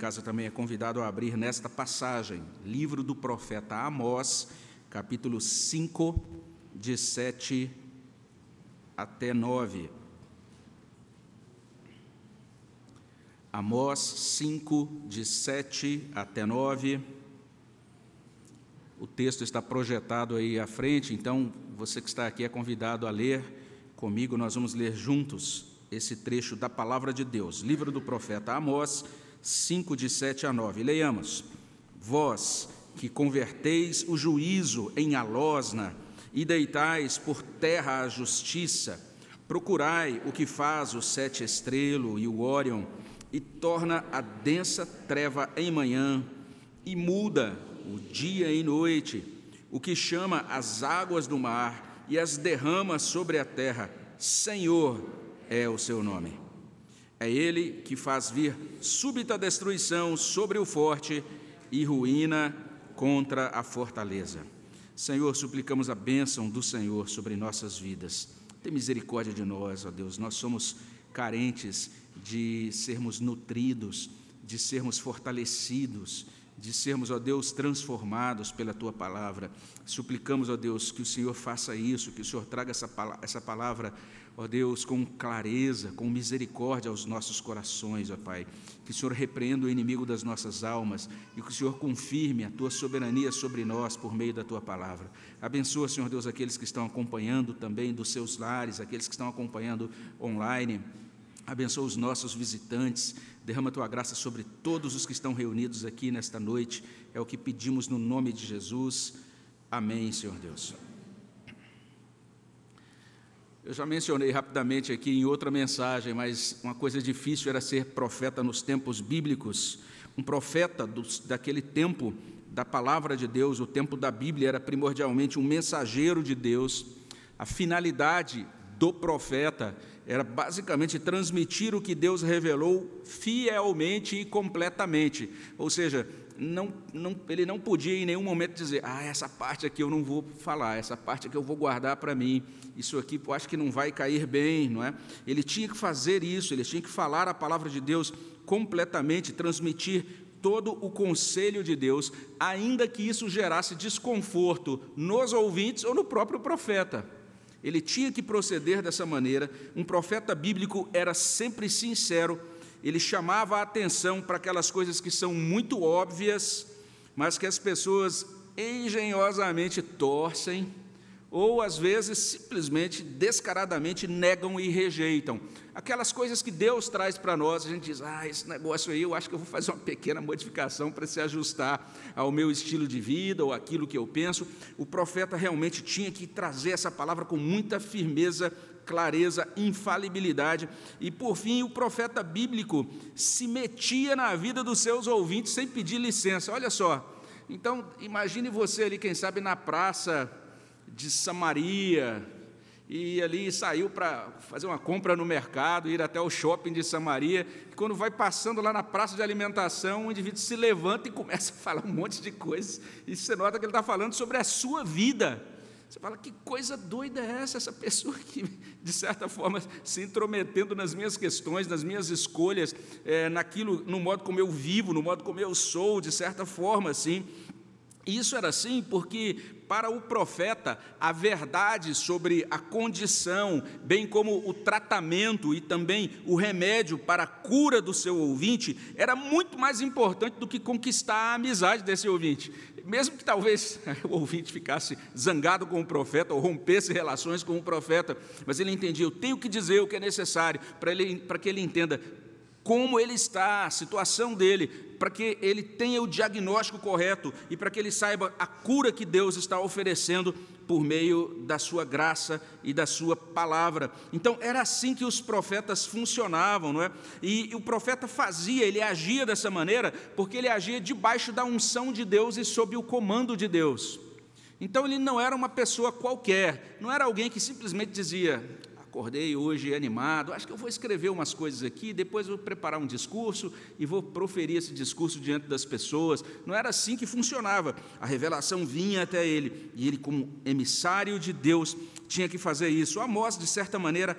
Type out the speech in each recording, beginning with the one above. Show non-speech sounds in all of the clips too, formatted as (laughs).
casa também é convidado a abrir nesta passagem, livro do profeta Amós, capítulo 5, de 7 até 9. Amós 5, de 7 até 9. O texto está projetado aí à frente, então você que está aqui é convidado a ler comigo, nós vamos ler juntos esse trecho da palavra de Deus, livro do profeta Amós, 5, de 7 a 9. Leiamos: Vós que converteis o juízo em alosna e deitais por terra a justiça, procurai o que faz o sete estrelo e o Órion, e torna a densa treva em manhã, e muda o dia em noite, o que chama as águas do mar e as derrama sobre a terra. Senhor é o seu nome. É Ele que faz vir súbita destruição sobre o forte e ruína contra a fortaleza. Senhor, suplicamos a bênção do Senhor sobre nossas vidas. Tem misericórdia de nós, ó Deus. Nós somos carentes de sermos nutridos, de sermos fortalecidos, de sermos, ó Deus, transformados pela tua palavra. Suplicamos, ó Deus, que o Senhor faça isso, que o Senhor traga essa, palavra ó Deus, com clareza, com misericórdia aos nossos corações, ó Pai. Que o Senhor repreenda o inimigo das nossas almas e que o Senhor confirme a tua soberania sobre nós por meio da tua palavra. Abençoa, Senhor Deus, aqueles que estão acompanhando também dos seus lares, aqueles que estão acompanhando online. Abençoa os nossos visitantes, derrama tua graça sobre todos os que estão reunidos aqui nesta noite. É o que pedimos no nome de Jesus. Amém, Senhor Deus. Eu já mencionei rapidamente aqui em outra mensagem, mas uma coisa difícil era ser profeta nos tempos bíblicos. Um profeta dos, daquele tempo da palavra de Deus, o tempo da Bíblia, era primordialmente um mensageiro de Deus. A finalidade do profeta era basicamente transmitir o que Deus revelou fielmente e completamente. Ou seja, não, não, ele não podia em nenhum momento dizer: Ah, essa parte aqui eu não vou falar, essa parte aqui eu vou guardar para mim, isso aqui eu acho que não vai cair bem, não é? Ele tinha que fazer isso, ele tinha que falar a palavra de Deus completamente, transmitir todo o conselho de Deus, ainda que isso gerasse desconforto nos ouvintes ou no próprio profeta. Ele tinha que proceder dessa maneira. Um profeta bíblico era sempre sincero ele chamava a atenção para aquelas coisas que são muito óbvias, mas que as pessoas engenhosamente torcem, ou às vezes simplesmente, descaradamente negam e rejeitam. Aquelas coisas que Deus traz para nós, a gente diz: ah, esse negócio aí eu acho que eu vou fazer uma pequena modificação para se ajustar ao meu estilo de vida ou aquilo que eu penso. O profeta realmente tinha que trazer essa palavra com muita firmeza clareza, infalibilidade. E por fim, o profeta bíblico se metia na vida dos seus ouvintes sem pedir licença. Olha só. Então, imagine você ali, quem sabe, na praça de Samaria, e ali saiu para fazer uma compra no mercado, ir até o shopping de Samaria, e quando vai passando lá na praça de alimentação, o indivíduo se levanta e começa a falar um monte de coisas, e você nota que ele está falando sobre a sua vida. Você fala, que coisa doida é essa? Essa pessoa que, de certa forma, se intrometendo nas minhas questões, nas minhas escolhas, é, naquilo, no modo como eu vivo, no modo como eu sou, de certa forma, assim. Isso era assim porque, para o profeta, a verdade sobre a condição, bem como o tratamento e também o remédio para a cura do seu ouvinte, era muito mais importante do que conquistar a amizade desse ouvinte. Mesmo que talvez (laughs) o ouvinte ficasse zangado com o profeta ou rompesse relações com o profeta, mas ele entendia: eu tenho que dizer o que é necessário para, ele, para que ele entenda como ele está, a situação dele, para que ele tenha o diagnóstico correto e para que ele saiba a cura que Deus está oferecendo por meio da sua graça e da sua palavra. Então era assim que os profetas funcionavam, não é? E, o profeta fazia, ele agia dessa maneira, porque ele agia debaixo da unção de Deus e sob o comando de Deus. Então ele não era uma pessoa qualquer, não era alguém que simplesmente dizia: Acordei hoje animado, acho que eu vou escrever umas coisas aqui, depois vou preparar um discurso e vou proferir esse discurso diante das pessoas. Não era assim que funcionava. A revelação vinha até ele e ele, como emissário de Deus, tinha que fazer isso. Amós, de certa maneira,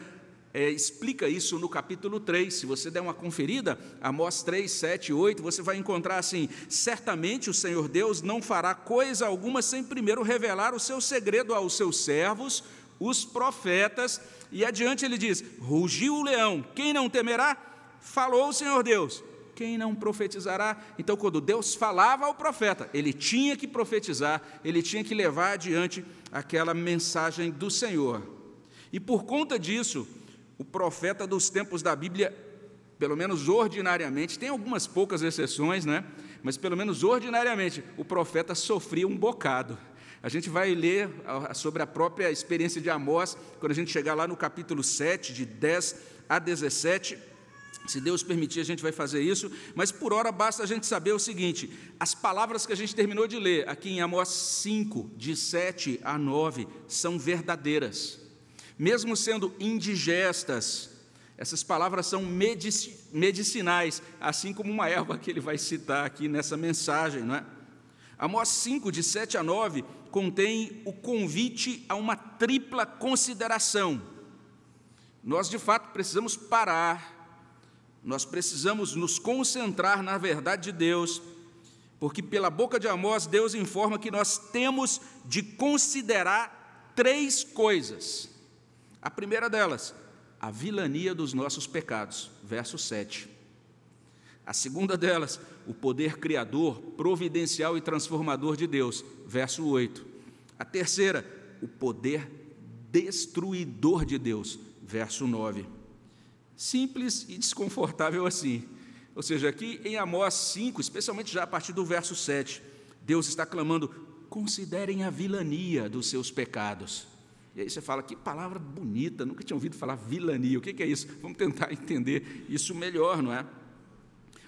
é, explica isso no capítulo 3. Se você der uma conferida, Amós 3, 7, 8, você vai encontrar assim: certamente o Senhor Deus não fará coisa alguma sem primeiro revelar o seu segredo aos seus servos, os profetas. E adiante ele diz: rugiu o leão, quem não temerá? Falou o Senhor Deus, quem não profetizará? Então, quando Deus falava ao profeta, ele tinha que profetizar, ele tinha que levar adiante aquela mensagem do Senhor. E por conta disso, o profeta dos tempos da Bíblia, pelo menos ordinariamente, tem algumas poucas exceções, né? Mas pelo menos ordinariamente, o profeta sofria um bocado. A gente vai ler sobre a própria experiência de Amós, quando a gente chegar lá no capítulo 7, de 10 a 17. Se Deus permitir, a gente vai fazer isso, mas por hora basta a gente saber o seguinte: as palavras que a gente terminou de ler aqui em Amós 5, de 7 a 9, são verdadeiras mesmo sendo indigestas, essas palavras são medicinais, assim como uma erva que ele vai citar aqui nessa mensagem, não é? Amós 5, de 7 a 9, contém o convite a uma tripla consideração. Nós, de fato, precisamos parar, nós precisamos nos concentrar na verdade de Deus, porque pela boca de Amós, Deus informa que nós temos de considerar três coisas. A primeira delas, a vilania dos nossos pecados, verso 7. A segunda delas, o poder criador, providencial e transformador de Deus, verso 8. A terceira, o poder destruidor de Deus, verso 9. Simples e desconfortável assim. Ou seja, aqui em Amós 5, especialmente já a partir do verso 7, Deus está clamando: considerem a vilania dos seus pecados. E aí você fala, que palavra bonita, nunca tinha ouvido falar vilania, o que é isso? Vamos tentar (laughs) entender isso melhor, não é?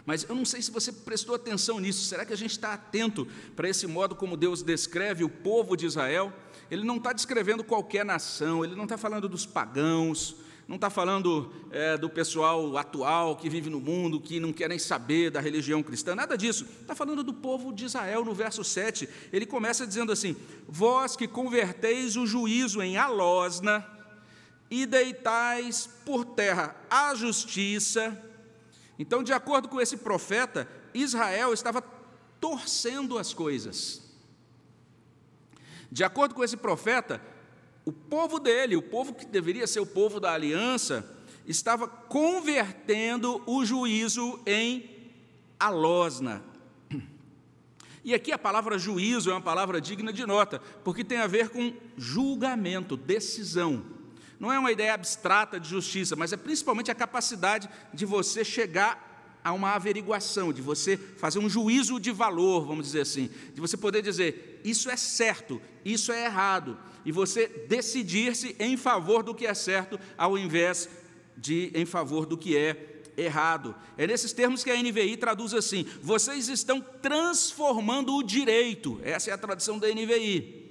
Mas eu não sei se você prestou atenção nisso, será que a gente está atento para esse modo como Deus descreve o povo de Israel? Ele não está descrevendo qualquer nação, ele não está falando dos pagãos, não está falando é, do pessoal atual que vive no mundo, que não quer nem saber da religião cristã, nada disso. Está falando do povo de Israel, no verso 7. Ele começa dizendo assim: Vós que converteis o juízo em alosna e deitais por terra a justiça. Então, de acordo com esse profeta, Israel estava torcendo as coisas. De acordo com esse profeta, o povo dele, o povo que deveria ser o povo da aliança, estava convertendo o juízo em alosna. E aqui a palavra juízo é uma palavra digna de nota, porque tem a ver com julgamento, decisão. Não é uma ideia abstrata de justiça, mas é principalmente a capacidade de você chegar a uma averiguação, de você fazer um juízo de valor, vamos dizer assim, de você poder dizer isso é certo, isso é errado, e você decidir-se em favor do que é certo, ao invés de em favor do que é errado. É nesses termos que a NVI traduz assim: vocês estão transformando o direito, essa é a tradução da NVI.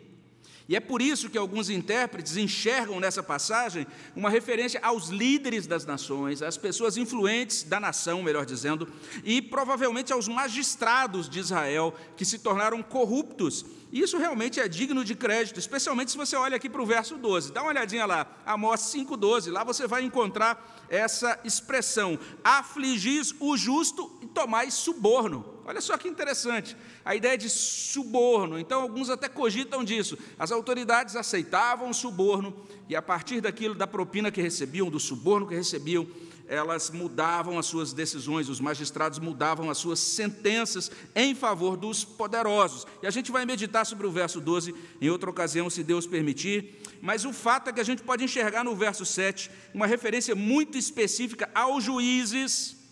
E é por isso que alguns intérpretes enxergam nessa passagem uma referência aos líderes das nações, às pessoas influentes da nação, melhor dizendo, e provavelmente aos magistrados de Israel que se tornaram corruptos. Isso realmente é digno de crédito, especialmente se você olha aqui para o verso 12. Dá uma olhadinha lá, Amós 5,12. Lá você vai encontrar essa expressão: afligis o justo e tomais suborno. Olha só que interessante, a ideia de suborno. Então, alguns até cogitam disso. As autoridades aceitavam o suborno e, a partir daquilo, da propina que recebiam, do suborno que recebiam, elas mudavam as suas decisões, os magistrados mudavam as suas sentenças em favor dos poderosos. E a gente vai meditar sobre o verso 12 em outra ocasião, se Deus permitir. Mas o fato é que a gente pode enxergar no verso 7 uma referência muito específica aos juízes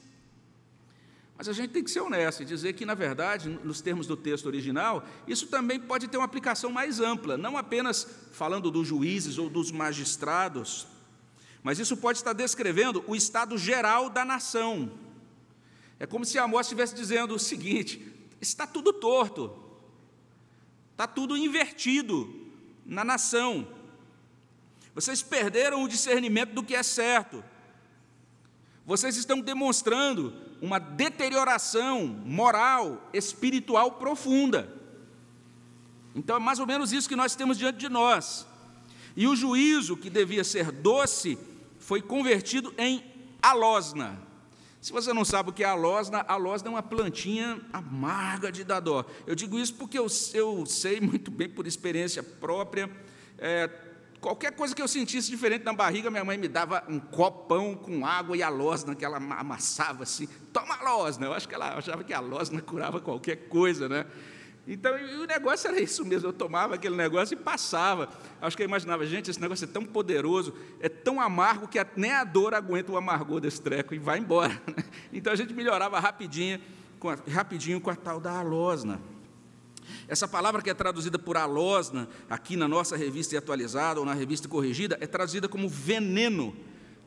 mas a gente tem que ser honesto e dizer que, na verdade, nos termos do texto original, isso também pode ter uma aplicação mais ampla, não apenas falando dos juízes ou dos magistrados, mas isso pode estar descrevendo o estado geral da nação. É como se Amós estivesse dizendo o seguinte: está tudo torto, está tudo invertido na nação. Vocês perderam o discernimento do que é certo. Vocês estão demonstrando uma deterioração moral, espiritual profunda. Então é mais ou menos isso que nós temos diante de nós. E o juízo, que devia ser doce, foi convertido em alosna. Se você não sabe o que é alosna, alosna é uma plantinha amarga de dar dó. Eu digo isso porque eu, eu sei muito bem por experiência própria. É, qualquer coisa que eu sentisse diferente na barriga, minha mãe me dava um copão com água e alosna que ela amassava assim. Toma alosna. Eu acho que ela achava que a alosna curava qualquer coisa, né? Então, o negócio era isso mesmo, eu tomava aquele negócio e passava. Acho que eu imaginava, gente, esse negócio é tão poderoso, é tão amargo que nem a dor aguenta o amargor desse treco e vai embora. (laughs) Né? Então a gente melhorava rapidinho com a, rapidinho com a tal da alosna. Essa palavra que é traduzida por alosna, aqui na nossa revista atualizada ou na revista corrigida, é traduzida como veneno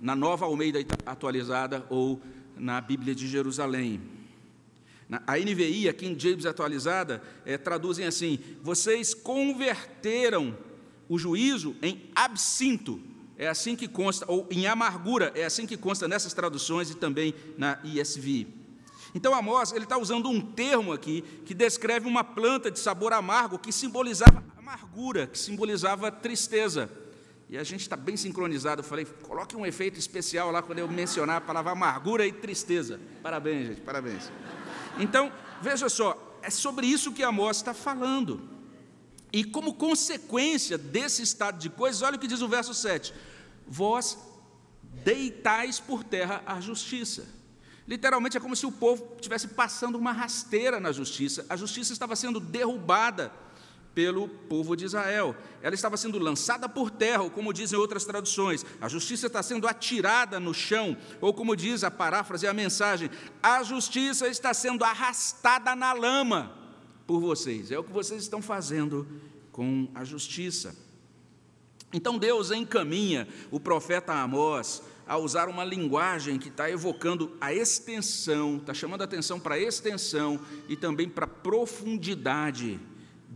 na nova Almeida atualizada ou na Bíblia de Jerusalém. A NVI, a King James atualizada, é, traduzem assim: vocês converteram o juízo em absinto. É assim que consta, ou em amargura, é assim que consta nessas traduções e também na ISV. Então Amós, ele está usando um termo aqui que descreve uma planta de sabor amargo que simbolizava amargura, que simbolizava tristeza. E a gente está bem sincronizado. Eu falei, coloque um efeito especial lá quando eu mencionar a palavra amargura e tristeza. Parabéns, gente, parabéns. Então, veja só, é sobre isso que Amós está falando. E como consequência desse estado de coisas, olha o que diz o verso 7: Vós deitais por terra a justiça. Literalmente é como se o povo estivesse passando uma rasteira na justiça, a justiça estava sendo derrubada pelo povo de Israel. Ela estava sendo lançada por terra, ou como dizem outras traduções, a justiça está sendo atirada no chão, ou como diz a paráfrase, a mensagem, a justiça está sendo arrastada na lama por vocês. É o que vocês estão fazendo com a justiça. Então Deus encaminha o profeta Amós a usar uma linguagem que está evocando a extensão, está chamando a atenção para a extensão e também para a profundidade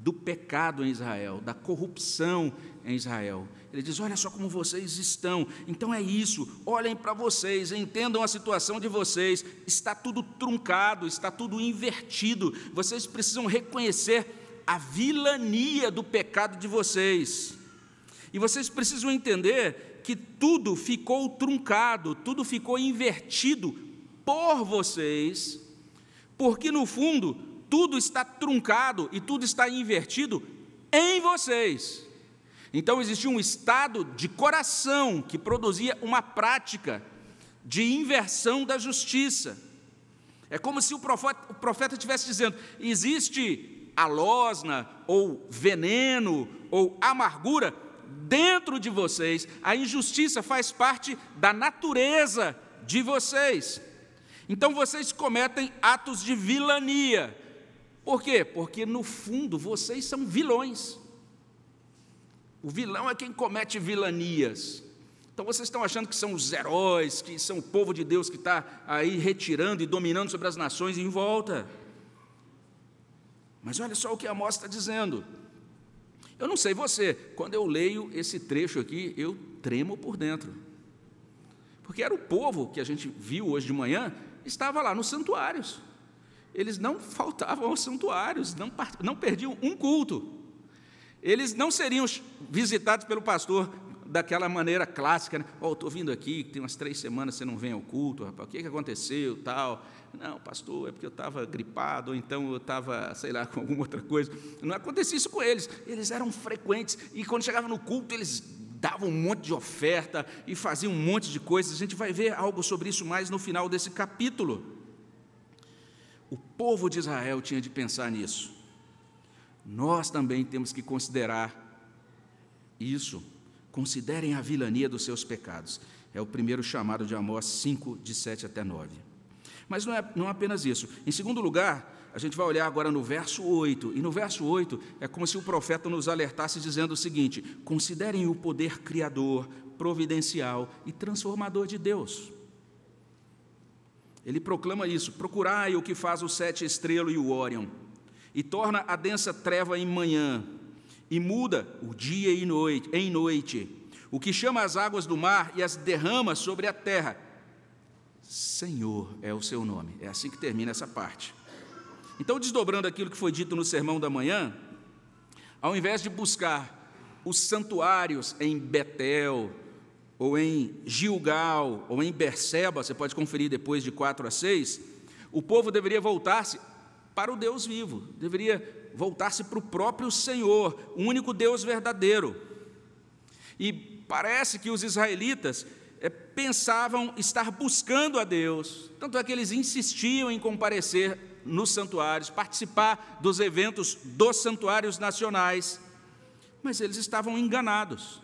do pecado em Israel, da corrupção em Israel. Ele diz: Olha só como vocês estão. Então é isso, olhem para vocês, entendam a situação de vocês. Está tudo truncado, está tudo invertido. Vocês precisam reconhecer a vilania do pecado de vocês. E vocês precisam entender que tudo ficou truncado, tudo ficou invertido por vocês, porque no fundo tudo está truncado e tudo está invertido em vocês. Então existia um estado de coração que produzia uma prática de inversão da justiça. É como se o profeta, o profeta estivesse dizendo: existe alosna, ou veneno, ou amargura dentro de vocês, a injustiça faz parte da natureza de vocês. Então vocês cometem atos de vilania, por quê? Porque no fundo vocês são vilões. O vilão é quem comete vilanias. Então vocês estão achando que são os heróis, que são o povo de Deus que está aí retirando e dominando sobre as nações em volta. Mas olha só o que Amós está dizendo. Eu não sei você, quando eu leio esse trecho aqui, eu tremo por dentro. Porque era o povo que a gente viu hoje de manhã, estava lá nos santuários eles não faltavam aos santuários, não, não perdiam um culto. Eles não seriam visitados pelo pastor daquela maneira clássica, né? oh, estou vindo aqui, tem umas três semanas você não vem ao culto, rapaz, o que, que aconteceu, tal. Não, pastor, é porque eu estava gripado, ou então eu estava, sei lá, (laughs) com alguma outra coisa. Não acontecia isso com eles, eles eram frequentes, e quando chegavam no culto, eles davam um monte de oferta e faziam um monte de coisas. A gente vai ver algo sobre isso mais no final desse capítulo. O povo de Israel tinha de pensar nisso. Nós também temos que considerar isso. Considerem a vilania dos seus pecados. É o primeiro chamado de Amós 5, de 7 até 9. Mas não é, não é apenas isso. Em segundo lugar, a gente vai olhar agora no verso 8. E no verso 8 é como se o profeta nos alertasse dizendo o seguinte: considerem o poder criador, providencial e transformador de Deus. Ele proclama isso: procurai o que faz o sete estrela e o Órion, e torna a densa treva em manhã, e muda o dia e noite, em noite, o que chama as águas do mar e as derrama sobre a terra. Senhor é o seu nome. É assim que termina essa parte. Então, desdobrando aquilo que foi dito no sermão da manhã, ao invés de buscar os santuários em Betel, ou em Gilgal, ou em Berseba, você pode conferir depois de 4 a 6, o povo deveria voltar-se para o Deus vivo, deveria voltar-se para o próprio Senhor, o único Deus verdadeiro. E parece que os israelitas é, pensavam estar buscando a Deus, tanto é que eles insistiam em comparecer nos santuários, participar dos eventos dos santuários nacionais, mas eles estavam enganados.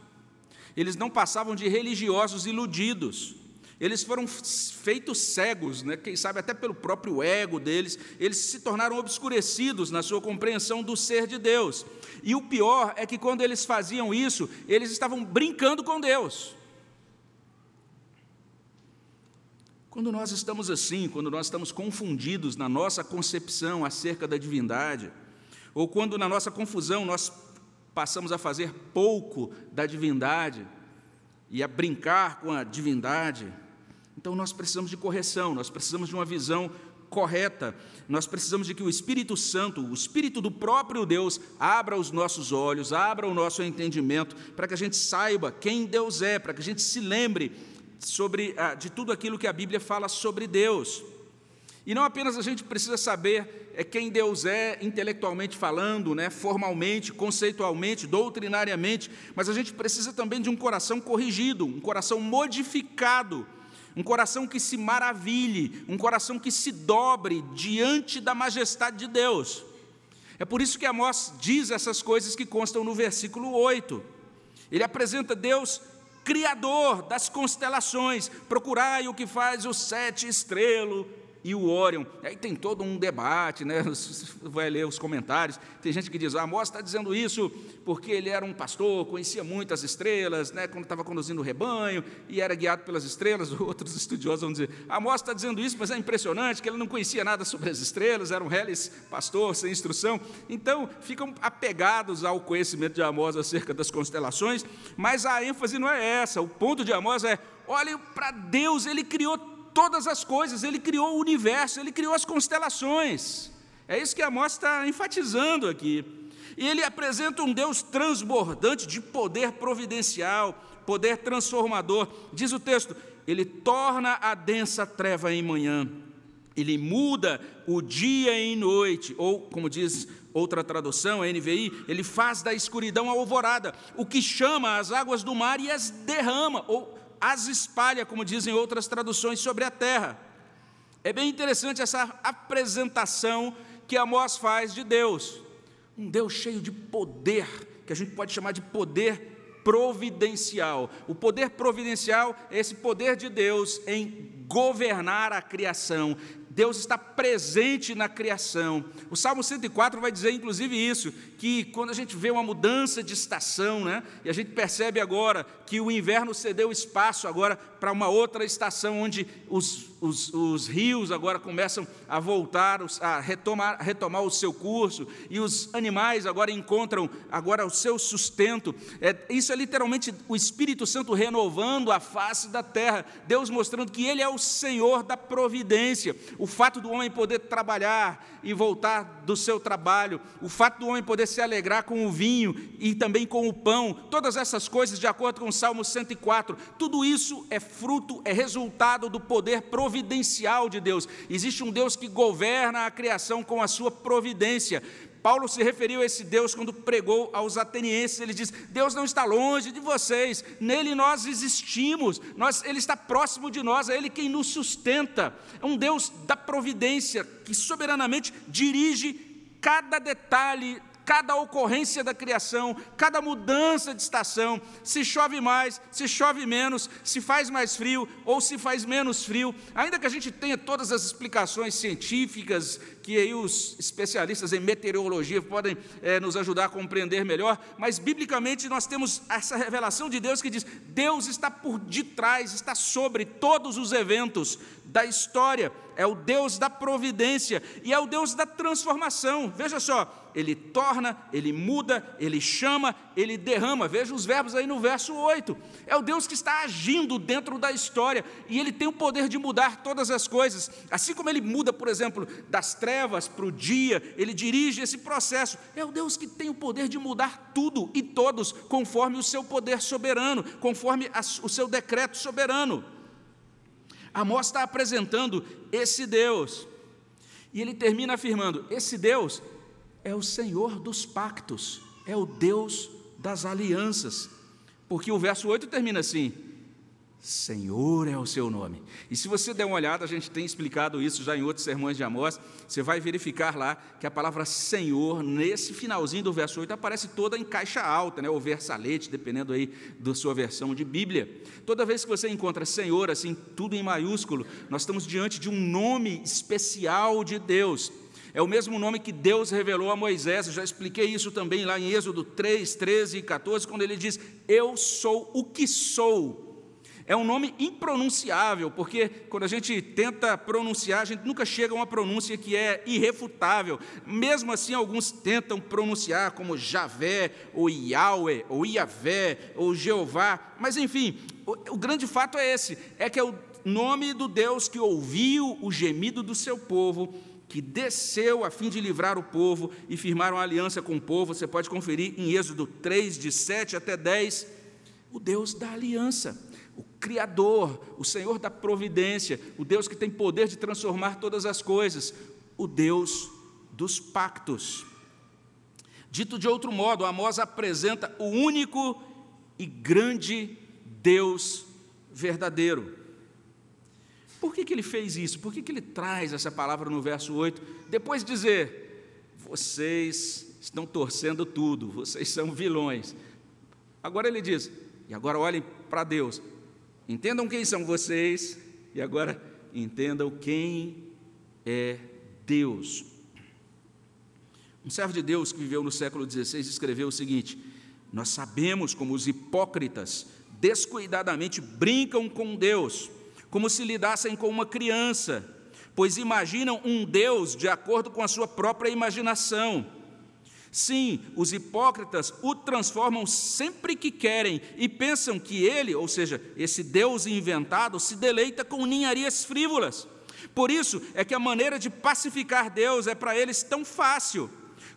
Eles não passavam de religiosos iludidos. Eles foram feitos cegos, né? quem sabe até pelo próprio ego deles, eles se tornaram obscurecidos na sua compreensão do ser de Deus. E o pior é que quando eles faziam isso, eles estavam brincando com Deus. Quando nós estamos assim, quando nós estamos confundidos na nossa concepção acerca da divindade, ou quando na nossa confusão nós passamos a fazer pouco da divindade e a brincar com a divindade, então nós precisamos de correção, nós precisamos de uma visão correta, nós precisamos de que o Espírito Santo, o Espírito do próprio Deus, abra os nossos olhos, abra o nosso entendimento, para que a gente saiba quem Deus é, para que a gente se lembre sobre ah, de tudo aquilo que a Bíblia fala sobre Deus. E não apenas a gente precisa saber é quem Deus é intelectualmente falando, né, formalmente, conceitualmente, doutrinariamente, mas a gente precisa também de um coração corrigido, um coração modificado, um coração que se maravilhe, um coração que se dobre diante da majestade de Deus. É por isso que Amós diz essas coisas que constam no versículo 8. Ele apresenta Deus Criador das constelações, procurai o que faz o sete estrelo e o Órion. Aí tem todo um debate, né? (laughs) Vai ler os comentários. Tem gente que diz: ah, Amós está dizendo isso porque ele era um pastor, conhecia muitas estrelas, né? Quando estava conduzindo o rebanho e era guiado pelas estrelas. (laughs) Outros estudiosos vão dizer: Amós está dizendo isso, mas é impressionante que ele não conhecia nada sobre as estrelas, era um reles pastor sem instrução. Então ficam apegados ao conhecimento de Amós acerca das constelações, mas a ênfase não é essa. O ponto de Amós é: olhem para Deus, ele criou todas as coisas, ele criou o universo, ele criou as constelações. É isso que Amós está enfatizando aqui. E ele apresenta um Deus transbordante de poder providencial, poder transformador. Diz o texto: ele torna a densa treva em manhã, ele muda o dia em noite, ou como diz outra tradução, a NVI, ele faz da escuridão a alvorada, o que chama as águas do mar e as derrama, ou as espalha, como dizem outras traduções, sobre a terra. É bem interessante essa apresentação que Amós faz de Deus. Um Deus cheio de poder, que a gente pode chamar de poder providencial. O poder providencial é esse poder de Deus em governar a criação, Deus está presente na criação. O Salmo 104 vai dizer, inclusive, isso, que quando a gente vê uma mudança de estação, né, e a gente percebe agora que o inverno cedeu espaço agora para uma outra estação, onde os, os, os, rios agora começam a voltar, a retomar, retomar o seu curso, e os animais agora encontram agora o seu sustento. É, isso é literalmente o Espírito Santo renovando a face da terra, Deus mostrando que Ele é o Senhor da providência o fato do homem poder trabalhar e voltar do seu trabalho, o fato do homem poder se alegrar com o vinho e também com o pão, todas essas coisas, de acordo com o Salmo 104, tudo isso é fruto, é resultado do poder providencial de Deus. Existe um Deus que governa a criação com a sua providência. Paulo se referiu a esse Deus quando pregou aos atenienses. Ele diz: Deus não está longe de vocês, nele nós existimos, nós, ele está próximo de nós, é ele quem nos sustenta. É um Deus da providência que soberanamente dirige cada detalhe cada ocorrência da criação, cada mudança de estação, se chove mais, se chove menos, se faz mais frio ou se faz menos frio, ainda que a gente tenha todas as explicações científicas que aí os especialistas em meteorologia podem é, nos ajudar a compreender melhor, mas biblicamente nós temos essa revelação de Deus que diz: Deus está por detrás, está sobre todos os eventos da história, é o Deus da providência e é o Deus da transformação. Veja só, ele torna, ele muda, ele chama, ele derrama. Veja os verbos aí no verso 8. É o Deus que está agindo dentro da história e ele tem o poder de mudar todas as coisas. Assim como ele muda, por exemplo, das trevas para o dia, ele dirige esse processo. É o Deus que tem o poder de mudar tudo e todos, conforme o seu poder soberano, conforme o seu decreto soberano. Amós está apresentando esse Deus, e ele termina afirmando: esse Deus é o Senhor dos pactos, é o Deus das alianças, porque o verso 8 termina assim: Senhor é o seu nome. E se você der uma olhada, a gente tem explicado isso já em outros sermões de Amós, você vai verificar lá que a palavra Senhor, nesse finalzinho do verso 8, aparece toda em caixa alta, né, ou versalete, dependendo aí da sua versão de Bíblia. Toda vez que você encontra Senhor, assim, tudo em maiúsculo, nós estamos diante de um nome especial de Deus. É o mesmo nome que Deus revelou a Moisés, eu já expliquei isso também lá em Êxodo 3, 13 e 14, quando ele diz: Eu sou o que sou. É um nome impronunciável, porque quando a gente tenta pronunciar, a gente nunca chega a uma pronúncia que é irrefutável. Mesmo assim, alguns tentam pronunciar como Javé, ou Yahweh, ou Iavé, ou Jeová. Mas, enfim, o, o grande fato é esse: é que é o nome do Deus que ouviu o gemido do seu povo que desceu a fim de livrar o povo e firmar uma aliança com o povo. Você pode conferir em Êxodo 3, de 7 até 10. O Deus da aliança o Criador, o Senhor da providência, o Deus que tem poder de transformar todas as coisas, o Deus dos pactos. Dito de outro modo, Amós apresenta o único e grande Deus verdadeiro. Por que, que ele fez isso? Por que, que ele traz essa palavra no verso 8? Depois de dizer: vocês estão torcendo tudo, vocês são vilões. Agora ele diz: e agora olhem para Deus, Entendam quem são vocês e agora entendam quem é Deus. Um servo de Deus que viveu no século XVI escreveu o seguinte: Nós sabemos como os hipócritas descuidadamente brincam com Deus, como se lidassem com uma criança, pois imaginam um Deus de acordo com a sua própria imaginação Sim, os hipócritas o transformam sempre que querem e pensam que ele, ou seja, esse Deus inventado, se deleita com ninharias frívolas. Por isso é que a maneira de pacificar Deus é para eles tão fácil.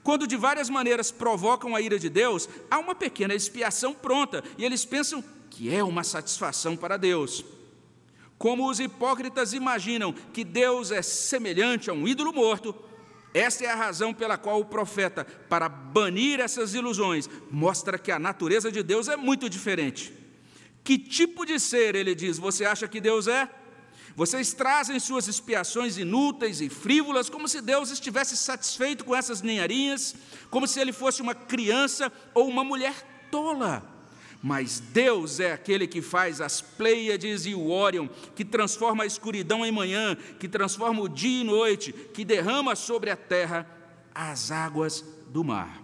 Quando de várias maneiras provocam a ira de Deus, há uma pequena expiação pronta e eles pensam que é uma satisfação para Deus. Como os hipócritas imaginam que Deus é semelhante a um ídolo morto, esta é a razão pela qual o profeta, para banir essas ilusões, mostra que a natureza de Deus é muito diferente. Que tipo de ser, ele diz, você acha que Deus é? Vocês trazem suas expiações inúteis e frívolas, como se Deus estivesse satisfeito com essas ninharinhas, como se ele fosse uma criança ou uma mulher tola. Mas Deus é aquele que faz as Pleiades e o Órion, que transforma a escuridão em manhã, que transforma o dia em noite, que derrama sobre a terra as águas do mar.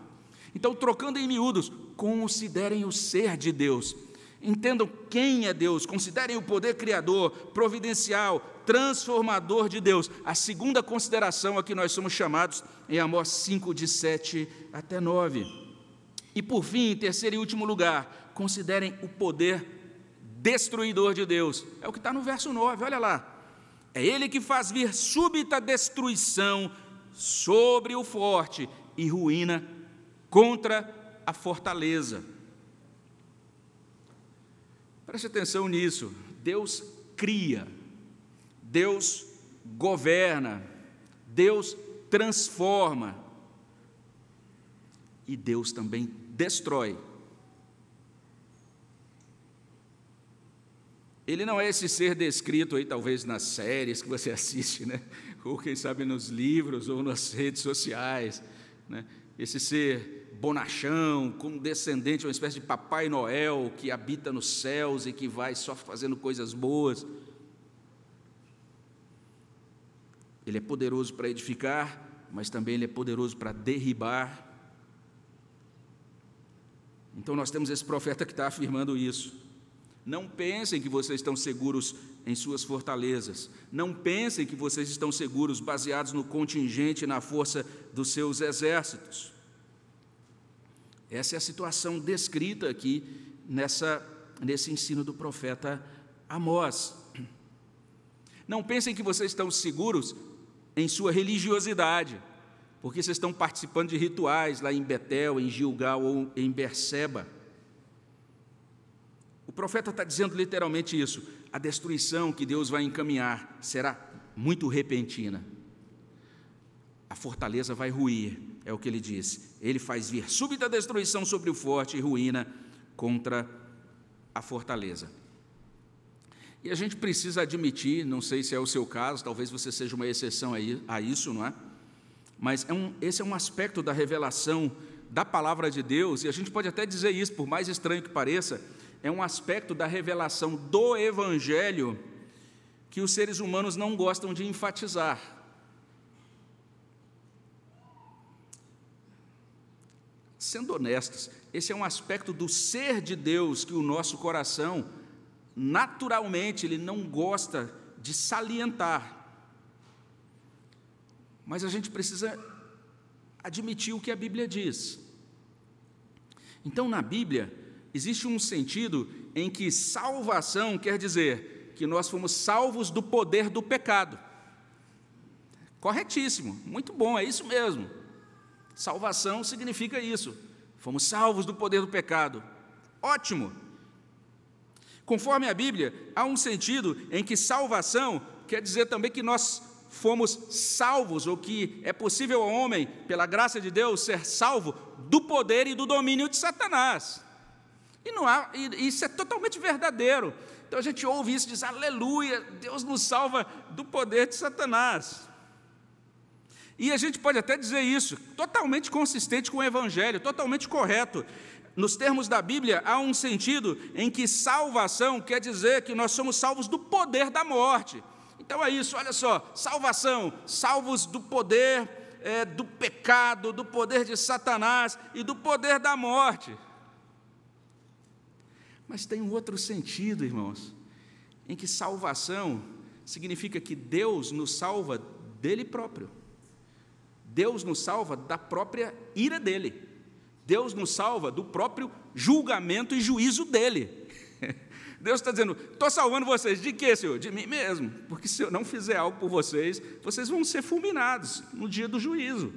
Então, trocando em miúdos, considerem o ser de Deus. Entendam quem é Deus, considerem o poder criador, providencial, transformador de Deus. A segunda consideração a que nós somos chamados em Amós 5, de 7 até 9. E por fim, em terceiro e último lugar, considerem o poder destruidor de Deus. É o que está no verso 9, olha lá. É Ele que faz vir súbita destruição sobre o forte e ruína contra a fortaleza. Preste atenção nisso. Deus cria, Deus governa, Deus transforma e Deus também destrói. Ele não é esse ser descrito aí, talvez nas séries que você (laughs) assiste, né? ou quem sabe nos livros ou nas redes sociais. Né? Esse ser bonachão, descendente, uma espécie de Papai Noel que habita nos céus e que vai só fazendo coisas boas. Ele é poderoso para edificar, mas também ele é poderoso para derribar. Então nós temos esse profeta que está afirmando isso. Não pensem que vocês estão seguros em suas fortalezas. Não pensem que vocês estão seguros baseados no contingente e na força dos seus exércitos. Essa é a situação descrita aqui nessa, nesse ensino do profeta Amós. Não pensem que vocês estão seguros em sua religiosidade, porque vocês estão participando de rituais lá em Betel, em Gilgal ou em Berseba. O profeta está dizendo literalmente isso: a destruição que Deus vai encaminhar será muito repentina. A fortaleza vai ruir, é o que ele diz. Ele faz vir súbita destruição sobre o forte e ruína contra a fortaleza. E a gente precisa admitir, não sei se é o seu caso, talvez você seja uma exceção a isso, não é? Mas é um, esse é um aspecto da revelação da palavra de Deus, e a gente pode até dizer isso, por mais estranho que pareça, é um aspecto da revelação do Evangelho que os seres humanos não gostam de enfatizar. Sendo honestos, esse é um aspecto do ser de Deus que o nosso coração, naturalmente, ele não gosta de salientar. Mas a gente precisa admitir o que a Bíblia diz. Então, na Bíblia, existe um sentido em que salvação quer dizer que nós fomos salvos do poder do pecado. Corretíssimo, muito bom, é isso mesmo. Salvação significa isso. Fomos salvos do poder do pecado. Ótimo. Conforme a Bíblia, há um sentido em que salvação quer dizer também que nós fomos salvos, ou que é possível ao homem, pela graça de Deus, ser salvo do poder e do domínio de Satanás. E não há, e isso é totalmente verdadeiro. Então a gente ouve isso e diz: Aleluia, Deus nos salva do poder de Satanás. E a gente pode até dizer isso, totalmente consistente com o Evangelho, totalmente correto. Nos termos da Bíblia, há um sentido em que salvação quer dizer que nós somos salvos do poder da morte. Então é isso, olha só: salvação, salvos do poder é, do pecado, do poder de Satanás e do poder da morte. Mas tem um outro sentido, irmãos, em que salvação significa que Deus nos salva dele próprio. Deus nos salva da própria ira dele. Deus nos salva do próprio julgamento e juízo dele. Deus está dizendo: estou salvando vocês de quê, Senhor? De mim mesmo. Porque se eu não fizer algo por vocês, vocês vão ser fulminados no dia do juízo.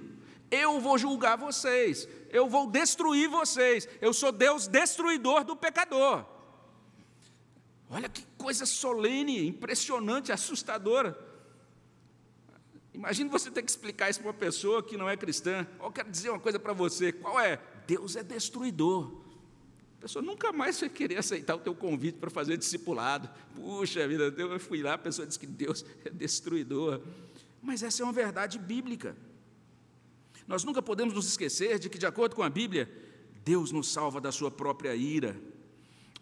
Eu vou julgar vocês, eu vou destruir vocês. Eu sou Deus destruidor do pecador. Olha que coisa solene, impressionante, assustadora. Imagina você ter que explicar isso para uma pessoa que não é cristã. Eu quero dizer uma coisa para você: qual é? Deus é destruidor. Pessoa nunca mais vai querer aceitar o teu convite para fazer discipulado. Puxa vida, eu fui lá, a pessoa disse que Deus é destruidor. Mas essa é uma verdade bíblica. Nós nunca podemos nos esquecer de que, de acordo com a Bíblia, Deus nos salva da sua própria ira.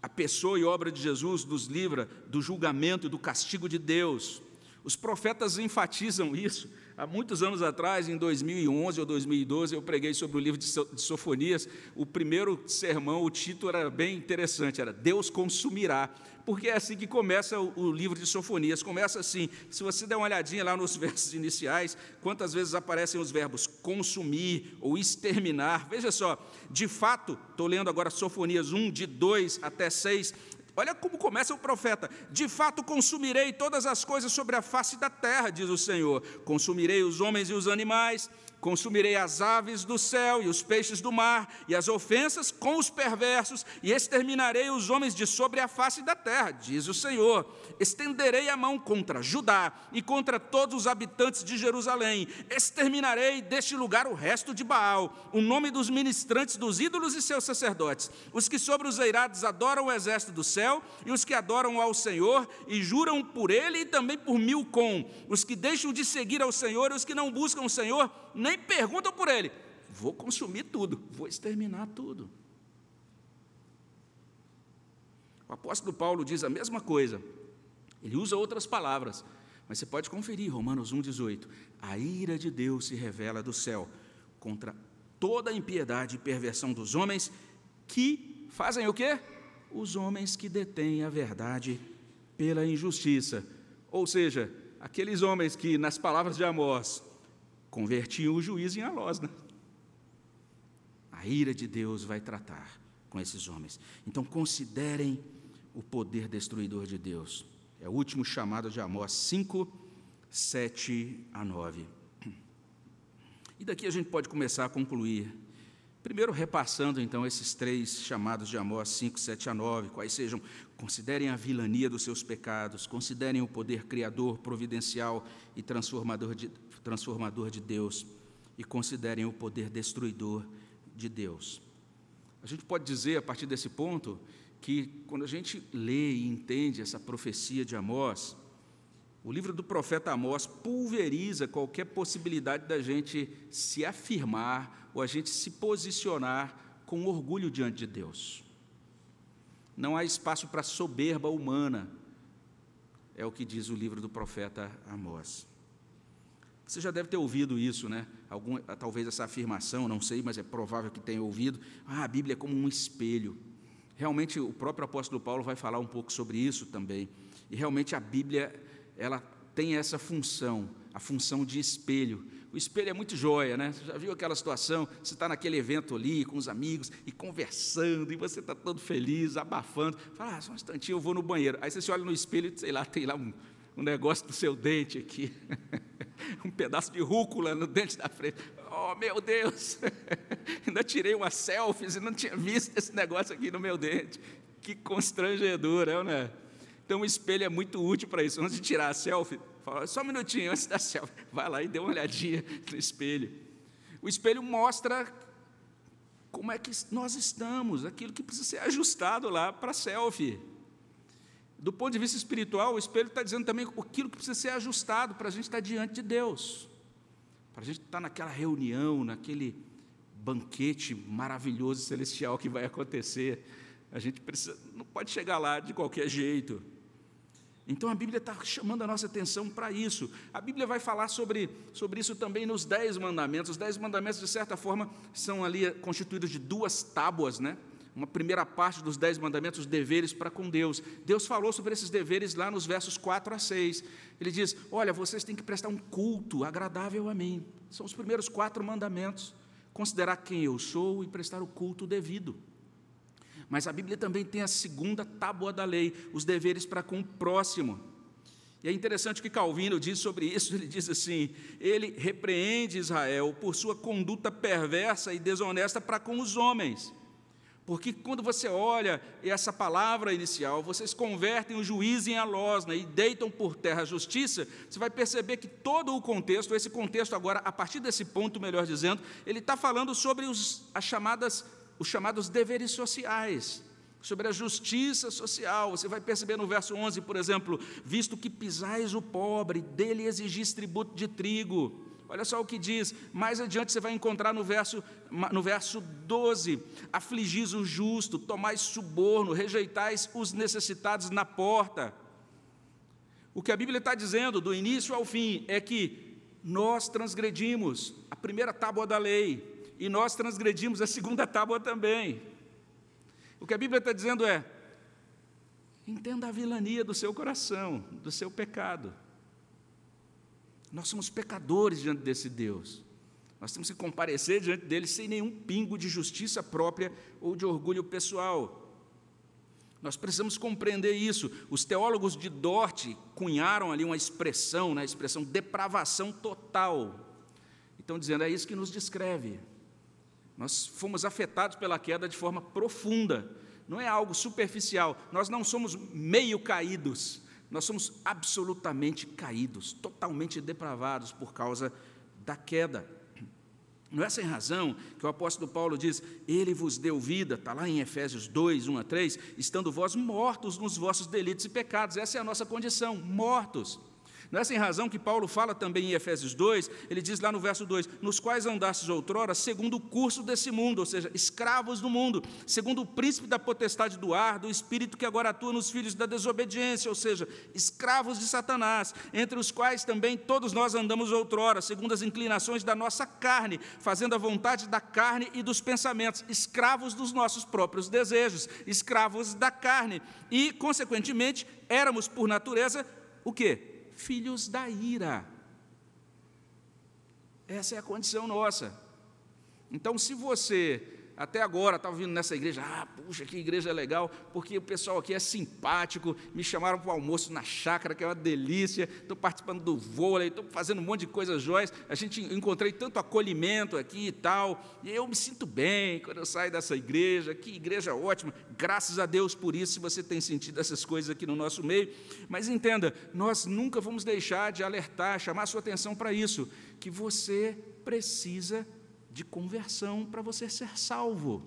A pessoa e obra de Jesus nos livra do julgamento e do castigo de Deus. Os profetas enfatizam isso. Há muitos anos atrás, em 2011 ou 2012, eu preguei sobre o livro de Sofonias. O primeiro sermão, o título era bem interessante, era Deus consumirá porque é assim que começa o, livro de Sofonias. Começa assim, se você der uma olhadinha lá nos (laughs) versos iniciais, quantas vezes aparecem os verbos consumir ou exterminar. Veja só, de fato, estou lendo agora Sofonias 1, de 2 até 6. Olha como começa o profeta: De fato consumirei todas as coisas sobre a face da terra, diz o Senhor. Consumirei os homens e os animais, Consumirei as aves do céu e os peixes do mar, e as ofensas com os perversos, e exterminarei os homens de sobre a face da terra, diz o Senhor. Estenderei a mão contra Judá e contra todos os habitantes de Jerusalém. Exterminarei deste lugar o resto de Baal, o nome dos ministrantes dos ídolos e seus sacerdotes, os que sobre os eirados adoram o exército do céu, e os que adoram ao Senhor e juram por ele e também por Milcom, os que deixam de seguir ao Senhor e os que não buscam o Senhor, nem perguntam por ele. Vou consumir tudo, vou exterminar tudo. O apóstolo Paulo diz a mesma coisa. Ele usa outras palavras, mas você pode conferir, Romanos 1,18. A ira de Deus se revela do céu contra toda a impiedade e perversão dos homens que fazem o quê? Os homens que detêm a verdade pela injustiça. Ou seja, aqueles homens que, nas palavras de Amós, convertiam o juiz em alós, né? A ira de Deus vai tratar com esses homens. Então considerem o poder destruidor de Deus. É o último chamado de Amós 5, 7 a 9. E daqui a gente pode começar a concluir. Primeiro, repassando então esses três chamados de Amós 5, 7 a 9, quais sejam: considerem a vilania dos seus pecados, considerem o poder criador, providencial e transformador de, transformador de Deus, e considerem o poder destruidor de Deus. A gente pode dizer, a partir desse ponto, que quando a gente lê e entende essa profecia de Amós, o livro do profeta Amós pulveriza qualquer possibilidade da gente se afirmar ou a gente se posicionar com orgulho diante de Deus. Não há espaço para soberba humana, é o que diz o livro do profeta Amós. Você já deve ter ouvido isso, né? Algum, talvez essa afirmação, não sei, mas é provável que tenha ouvido. Ah, a Bíblia é como um espelho. Realmente, o próprio apóstolo Paulo vai falar um pouco sobre isso também. E realmente a Bíblia ela tem essa função, a função de espelho. O espelho é muito joia, né? Você já viu aquela situação? Você está naquele evento ali com os amigos e conversando, e você está todo feliz, abafando. Fala, ah, só um instantinho, eu vou no banheiro. Aí você se olha no espelho e, sei lá, tem lá um, um negócio do seu dente aqui. (laughs) um pedaço de rúcula no dente da frente. Oh, meu Deus! (laughs) Ainda tirei uma selfie e não tinha visto esse negócio aqui no meu dente. Que constrangedor, né? Então o espelho é muito útil para isso. Antes de tirar a selfie, fala, só um minutinho antes da selfie, (laughs) vai lá e dê uma olhadinha no espelho. O espelho mostra como é que nós estamos, aquilo que precisa ser ajustado lá para a selfie. Do ponto de vista espiritual, o espelho está dizendo também aquilo que precisa ser ajustado para a gente estar diante de Deus, para a gente estar naquela reunião, naquele banquete maravilhoso celestial que vai acontecer. A gente precisa, não pode chegar lá de qualquer jeito. Então a Bíblia está chamando a nossa atenção para isso. A Bíblia vai falar sobre, sobre isso também nos Dez Mandamentos. Os Dez Mandamentos, de certa forma, são ali constituídos de duas tábuas, né? Uma primeira parte dos Dez Mandamentos, os deveres para com Deus. Deus falou sobre esses deveres lá nos versos 4 a 6. Ele diz: Olha, vocês têm que prestar um culto agradável a mim. São os primeiros quatro mandamentos. Considerar quem eu sou e prestar o culto devido. Mas a Bíblia também tem a segunda tábua da lei, os deveres para com o próximo. E é interessante o que Calvino diz sobre isso, ele diz assim: ele repreende Israel por sua conduta perversa e desonesta para com os homens. Porque quando você olha essa palavra inicial, vocês convertem o juiz em alosna e deitam por terra a justiça, você vai perceber que todo o contexto, esse contexto agora, a partir desse ponto, melhor dizendo, ele está falando sobre os, as chamadas os chamados deveres sociais, sobre a justiça social. Você vai perceber no verso 11, por exemplo, visto que pisais o pobre, dele exigis tributo de trigo. Olha só o que diz, mais adiante você vai encontrar no verso, no verso 12: afligis o justo, tomais suborno, rejeitais os necessitados na porta. O que a Bíblia está dizendo, do início ao fim, é que nós transgredimos a primeira tábua da lei, e nós transgredimos a segunda tábua também. O que a Bíblia está dizendo é: entenda a vilania do seu coração, do seu pecado. Nós somos pecadores diante desse Deus. Nós temos que comparecer diante dele sem nenhum pingo de justiça própria ou de orgulho pessoal. Nós precisamos compreender isso. Os teólogos de Dort cunharam ali uma expressão, né, a expressão depravação total. Estão dizendo, é isso que nos descreve. Nós fomos afetados pela queda de forma profunda, não é algo superficial. Nós não somos meio caídos, nós somos absolutamente caídos, totalmente depravados por causa da queda. Não é sem razão que o apóstolo Paulo diz: Ele vos deu vida, está lá em Efésios 2, 1 a 3, estando vós mortos nos vossos delitos e pecados. Essa é a nossa condição, mortos. Não é sem razão que Paulo fala também em Efésios 2, ele diz lá no verso 2: Nos quais andastes outrora, segundo o curso desse mundo, ou seja, escravos do mundo, segundo o príncipe da potestade do ar, do espírito que agora atua nos filhos da desobediência, ou seja, escravos de Satanás, entre os quais também todos nós andamos outrora, segundo as inclinações da nossa carne, fazendo a vontade da carne e dos pensamentos, escravos dos nossos próprios desejos, escravos da carne, e, consequentemente, éramos por natureza o quê? Filhos da ira. Essa é a condição nossa. Então, se você até agora estava vindo nessa igreja, ah, puxa, que igreja legal, porque o pessoal aqui é simpático, me chamaram para o almoço na chácara, que é uma delícia, estou participando do vôlei, estou fazendo um monte de coisas jóias, a gente encontrei tanto acolhimento aqui e tal, e eu me sinto bem quando eu saio dessa igreja, que igreja ótima, graças a Deus por isso, se você tem sentido essas coisas aqui no nosso meio, mas entenda, nós nunca vamos deixar de alertar, chamar sua atenção para isso, que você precisa de conversão para você ser salvo.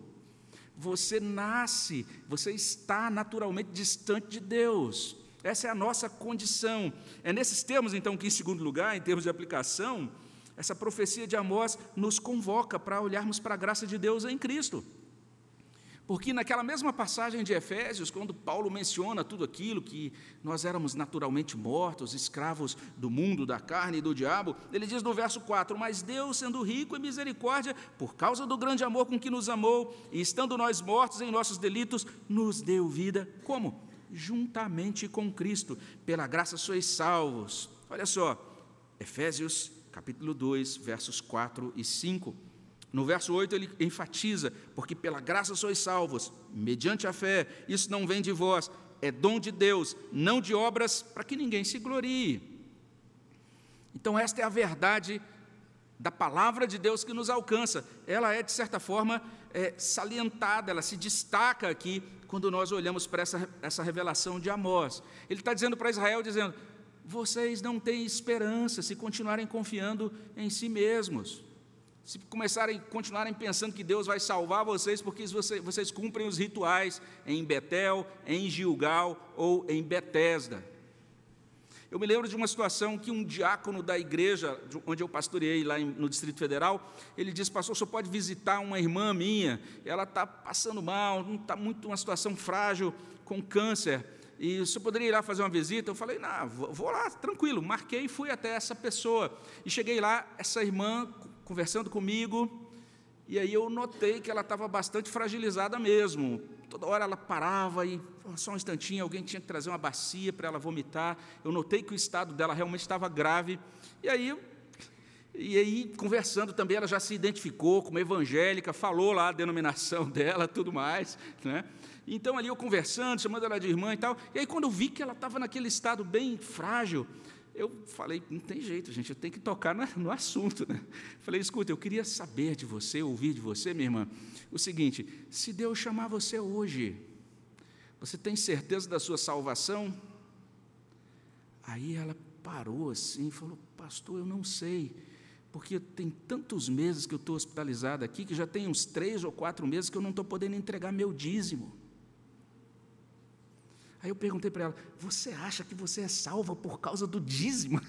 Você nasce, você está naturalmente distante de Deus. Essa é a nossa condição. É nesses termos, então, que, em segundo lugar, em termos de aplicação, essa profecia de Amós nos convoca para olharmos para a graça de Deus em Cristo. Porque naquela mesma passagem de Efésios, quando Paulo menciona tudo aquilo que nós éramos naturalmente mortos, escravos do mundo, da carne e do diabo, ele diz no verso 4: Mas Deus, sendo rico em misericórdia, por causa do grande amor com que nos amou, e estando nós mortos em nossos delitos, nos deu vida. Como? Juntamente com Cristo, pela graça sois salvos. Olha só, Efésios capítulo 2, versos 4 e 5. No verso 8 ele enfatiza: porque pela graça sois salvos, mediante a fé, isso não vem de vós, é dom de Deus, não de obras, para que ninguém se glorie. Então, esta é a verdade da palavra de Deus que nos alcança. Ela é, de certa forma, é, salientada, ela se destaca aqui quando nós olhamos para essa, essa revelação de Amós. Ele está dizendo para Israel, dizendo, vocês não têm esperança se continuarem confiando em si mesmos se começarem, continuarem pensando que Deus vai salvar vocês porque vocês, vocês cumprem os rituais em Betel, em Gilgal ou em Betesda. Eu me lembro de uma situação que um diácono da igreja, onde eu pastoreei lá no Distrito Federal, ele disse, pastor, o senhor pode visitar uma irmã minha, ela está passando mal, está muito uma situação frágil, com câncer, e o senhor poderia ir lá fazer uma visita? Eu falei, não, vou lá, tranquilo, marquei e fui até essa pessoa, e cheguei lá, essa irmã conversando comigo, e aí eu notei que ela estava bastante fragilizada mesmo. Toda hora ela parava e, só um instantinho, alguém tinha que trazer uma bacia para ela vomitar. Eu notei que o estado dela realmente estava grave. E aí, e aí, conversando também, ela já se identificou como evangélica, falou lá a denominação (laughs) dela, tudo mais. Né? Então, ali eu conversando, chamando ela de irmã e tal. E aí, quando eu vi que ela estava naquele estado bem frágil, eu falei, não tem jeito, gente, eu tenho que tocar no assunto. Né? Falei, escuta, eu queria saber de você, ouvir de você, minha irmã, o seguinte: se Deus chamar você hoje, você tem certeza da sua salvação? Aí ela parou assim e falou, pastor, eu não sei, porque tem tantos meses que eu estou hospitalizada aqui, que já tem uns três ou quatro meses que eu não estou podendo entregar meu dízimo. Aí eu perguntei para ela: Você acha que você é salva por causa do dízimo?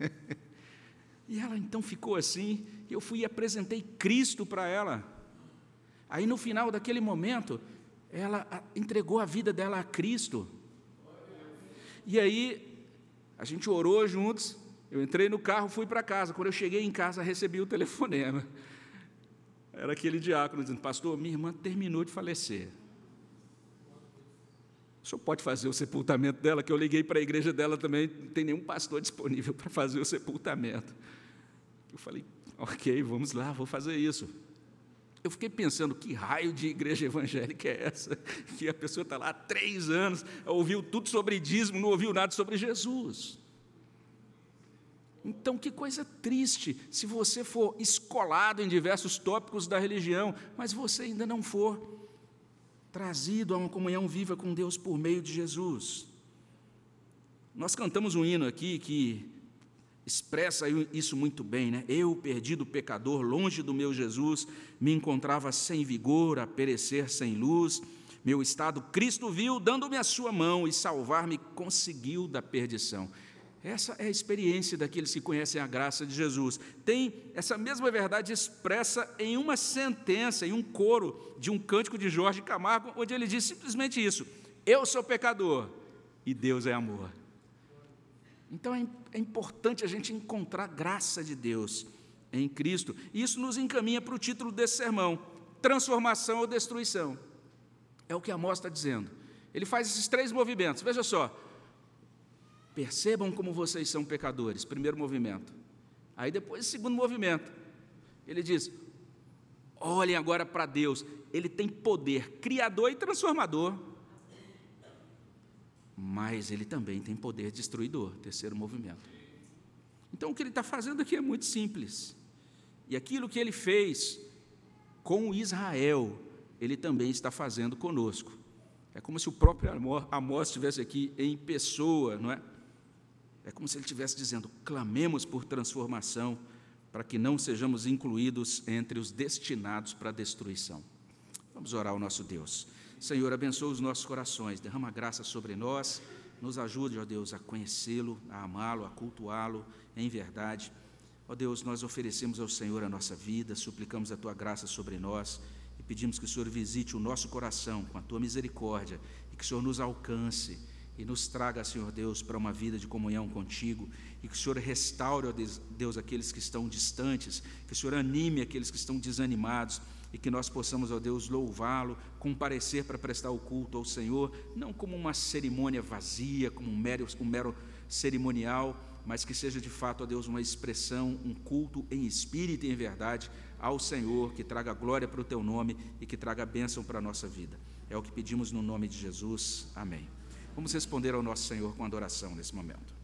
(laughs) e ela então ficou assim. Eu fui e apresentei Cristo para ela. Aí no final daquele momento, ela entregou a vida dela a Cristo. E aí, a gente orou juntos. Eu entrei no carro, fui para casa. Quando eu cheguei em casa, recebi o telefonema. Era aquele diácono dizendo: Pastor, minha irmã terminou de falecer. O senhor pode fazer o sepultamento dela, que eu liguei para a igreja dela também, não tem nenhum pastor disponível (laughs) para fazer o sepultamento. Eu falei, ok, vamos lá, vou fazer isso. Eu fiquei pensando, que raio de igreja evangélica é essa? (laughs) Que a pessoa está lá há três anos, ouviu tudo sobre dízimo, não ouviu nada sobre Jesus. Então, que coisa triste se você for escolado em diversos tópicos da religião, mas você ainda não for trazido a uma comunhão viva com Deus por meio de Jesus. Nós cantamos um hino aqui que expressa isso muito bem, né? Eu, perdido pecador, longe do meu Jesus, me encontrava sem vigor, a perecer sem luz. Meu estado Cristo viu, dando-me a sua mão e salvar-me conseguiu da perdição. Essa é a experiência daqueles que conhecem a graça de Jesus. Tem essa mesma verdade expressa em uma sentença, em um coro de um cântico de Jorge Camargo, onde ele diz simplesmente isso: Eu sou pecador e Deus é amor. Então é, é importante a gente encontrar graça de Deus em Cristo. E isso nos encaminha para o título desse sermão: Transformação ou Destruição. É o que Amós está dizendo. Ele faz esses três movimentos. Veja só Percebam como vocês são pecadores. Primeiro movimento. Aí depois, segundo movimento. Ele diz: Olhem agora para Deus, Ele tem poder criador e transformador, mas Ele também tem poder destruidor terceiro movimento. Então o que Ele está fazendo aqui é muito simples, e aquilo que Ele fez com Israel, Ele também está fazendo conosco. É como se o próprio Amós estivesse aqui em pessoa, não é? É como se ele estivesse dizendo: clamemos por transformação, para que não sejamos incluídos entre os destinados para a destruição. Vamos orar ao nosso Deus. Senhor, abençoa os nossos corações, derrama graça sobre nós, nos ajude, ó Deus, a conhecê-lo, a amá-lo, a cultuá-lo em verdade. Ó Deus, nós oferecemos ao Senhor a nossa vida, suplicamos a tua graça sobre nós e pedimos que o Senhor visite o nosso coração com a tua misericórdia e que o Senhor nos alcance e nos traga, Senhor Deus, para uma vida de comunhão contigo, e que o Senhor restaure, ó Deus, aqueles que estão distantes, que o Senhor anime aqueles que estão desanimados, e que nós possamos, ó Deus, louvá-lo, comparecer para prestar o culto ao Senhor, não como uma cerimônia vazia, como um mero, um mero cerimonial, mas que seja de fato, ó Deus, uma expressão, um culto em espírito e em verdade ao Senhor, que traga glória para o teu nome e que traga bênção para a nossa vida. É o que pedimos no nome de Jesus. Amém. Vamos responder ao nosso Senhor com adoração nesse momento.